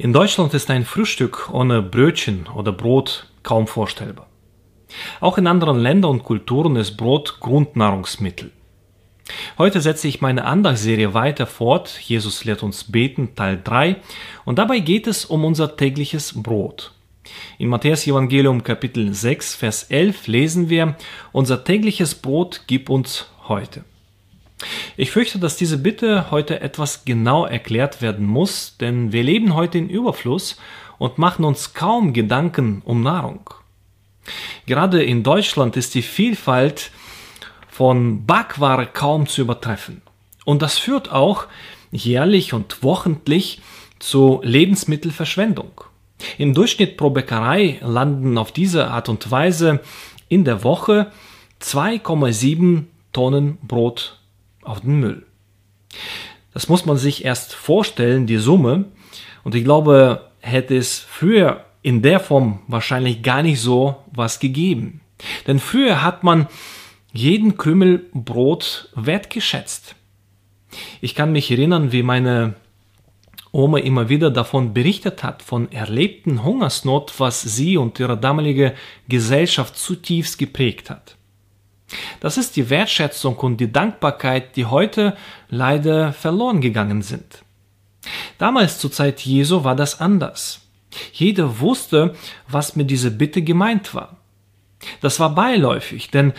In Deutschland ist ein Frühstück ohne Brötchen oder Brot kaum vorstellbar. Auch in anderen Ländern und Kulturen ist Brot Grundnahrungsmittel. Heute setze ich meine Andachtsserie weiter fort. Jesus lehrt uns beten, Teil 3. Und dabei geht es um unser tägliches Brot. In Matthäus Evangelium Kapitel 6, Vers 11 lesen wir, unser tägliches Brot gib uns heute. Ich fürchte, dass diese Bitte heute etwas genau erklärt werden muss, denn wir leben heute in Überfluss und machen uns kaum Gedanken um Nahrung. Gerade in Deutschland ist die Vielfalt von Backware kaum zu übertreffen. Und das führt auch jährlich und wochentlich zu Lebensmittelverschwendung. Im Durchschnitt pro Bäckerei landen auf diese Art und Weise in der Woche 2,7 Tonnen Brot auf den Müll. Das muss man sich erst vorstellen, die Summe. Und ich glaube, hätte es früher in der Form wahrscheinlich gar nicht so was gegeben. Denn früher hat man jeden Krümel Brot wertgeschätzt. Ich kann mich erinnern, wie meine Oma immer wieder davon berichtet hat, von erlebten Hungersnot, was sie und ihre damalige Gesellschaft zutiefst geprägt hat. Das ist die Wertschätzung und die Dankbarkeit, die heute leider verloren gegangen sind. Damals zur Zeit Jesu war das anders. Jeder wusste, was mit dieser Bitte gemeint war. Das war beiläufig, denn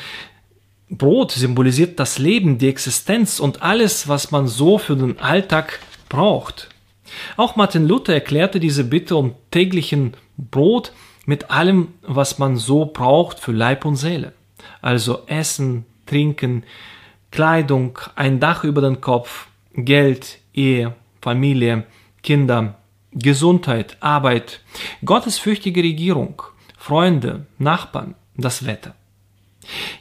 Brot symbolisiert das Leben, die Existenz und alles, was man so für den Alltag braucht. Auch Martin Luther erklärte diese Bitte um täglichen Brot mit allem, was man so braucht für Leib und Seele also Essen, Trinken, Kleidung, ein Dach über den Kopf, Geld, Ehe, Familie, Kinder, Gesundheit, Arbeit, gottesfürchtige Regierung, Freunde, Nachbarn, das Wetter.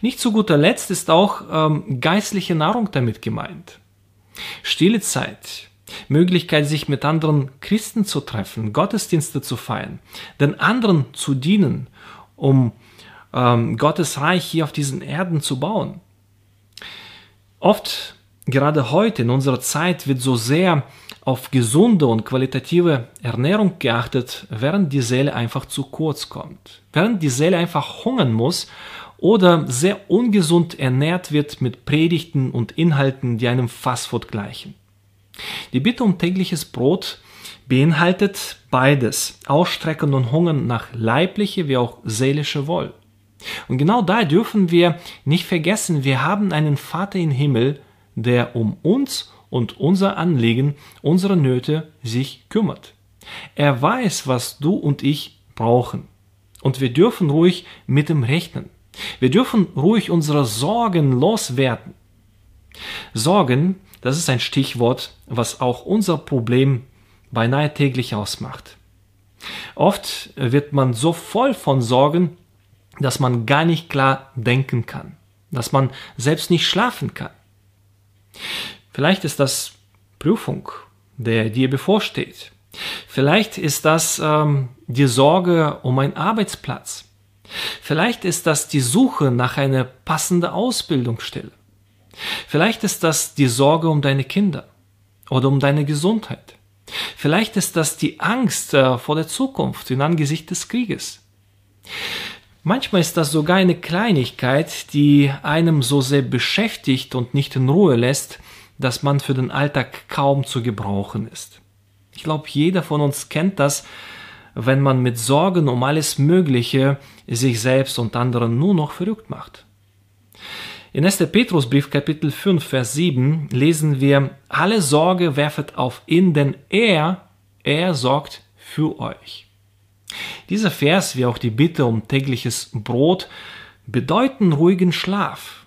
Nicht zu guter Letzt ist auch ähm, geistliche Nahrung damit gemeint. Stille Zeit, Möglichkeit, sich mit anderen Christen zu treffen, Gottesdienste zu feiern, den anderen zu dienen, um ähm, Gottes Reich hier auf diesen Erden zu bauen. Oft, gerade heute in unserer Zeit, wird so sehr auf gesunde und qualitative Ernährung geachtet, während die Seele einfach zu kurz kommt. Während die Seele einfach hungern muss oder sehr ungesund ernährt wird mit Predigten und Inhalten, die einem Fastfood gleichen. Die Bitte um tägliches Brot beinhaltet beides, Ausstrecken und Hungern nach leibliche wie auch seelische Wohl. Und genau da dürfen wir nicht vergessen, wir haben einen Vater im Himmel, der um uns und unser Anliegen, unsere Nöte sich kümmert. Er weiß, was du und ich brauchen. Und wir dürfen ruhig mit ihm rechnen. Wir dürfen ruhig unsere Sorgen loswerden. Sorgen, das ist ein Stichwort, was auch unser Problem beinahe täglich ausmacht. Oft wird man so voll von Sorgen, dass man gar nicht klar denken kann, dass man selbst nicht schlafen kann. Vielleicht ist das Prüfung, der dir bevorsteht. Vielleicht ist das ähm, die Sorge um einen Arbeitsplatz. Vielleicht ist das die Suche nach einer passenden Ausbildungsstelle. Vielleicht ist das die Sorge um deine Kinder oder um deine Gesundheit. Vielleicht ist das die Angst äh, vor der Zukunft in Angesicht des Krieges. Manchmal ist das sogar eine Kleinigkeit, die einem so sehr beschäftigt und nicht in Ruhe lässt, dass man für den Alltag kaum zu gebrauchen ist. Ich glaube, jeder von uns kennt das, wenn man mit Sorgen um alles Mögliche sich selbst und anderen nur noch verrückt macht. In 1. Petrusbrief Kapitel 5 Vers 7 lesen wir, alle Sorge werfet auf ihn, denn er, er sorgt für euch. Dieser Vers, wie auch die Bitte um tägliches Brot, bedeuten ruhigen Schlaf.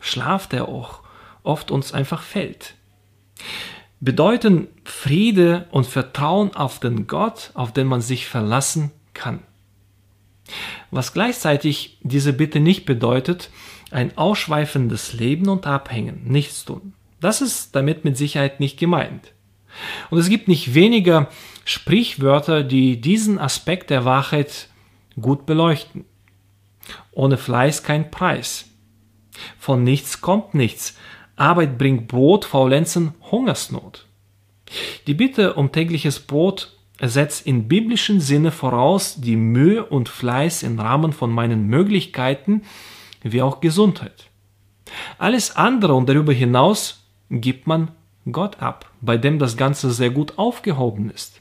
Schlaf, der auch oft uns einfach fällt. Bedeuten Friede und Vertrauen auf den Gott, auf den man sich verlassen kann. Was gleichzeitig diese Bitte nicht bedeutet, ein ausschweifendes Leben und Abhängen, nichts tun. Das ist damit mit Sicherheit nicht gemeint. Und es gibt nicht weniger Sprichwörter, die diesen Aspekt der Wahrheit gut beleuchten. Ohne Fleiß kein Preis. Von nichts kommt nichts. Arbeit bringt Brot, Faulenzen, Hungersnot. Die Bitte um tägliches Brot setzt in biblischen Sinne voraus die Mühe und Fleiß im Rahmen von meinen Möglichkeiten wie auch Gesundheit. Alles andere und darüber hinaus gibt man Gott ab, bei dem das Ganze sehr gut aufgehoben ist.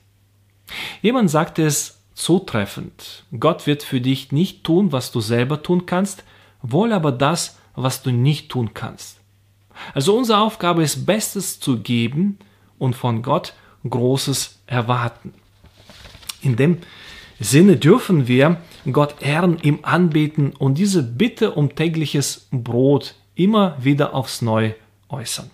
Jemand sagte es zutreffend, Gott wird für dich nicht tun, was du selber tun kannst, wohl aber das, was du nicht tun kannst. Also unsere Aufgabe ist, Bestes zu geben und von Gott Großes erwarten. In dem Sinne dürfen wir Gott ehren, ihm anbeten und diese Bitte um tägliches Brot immer wieder aufs Neue äußern.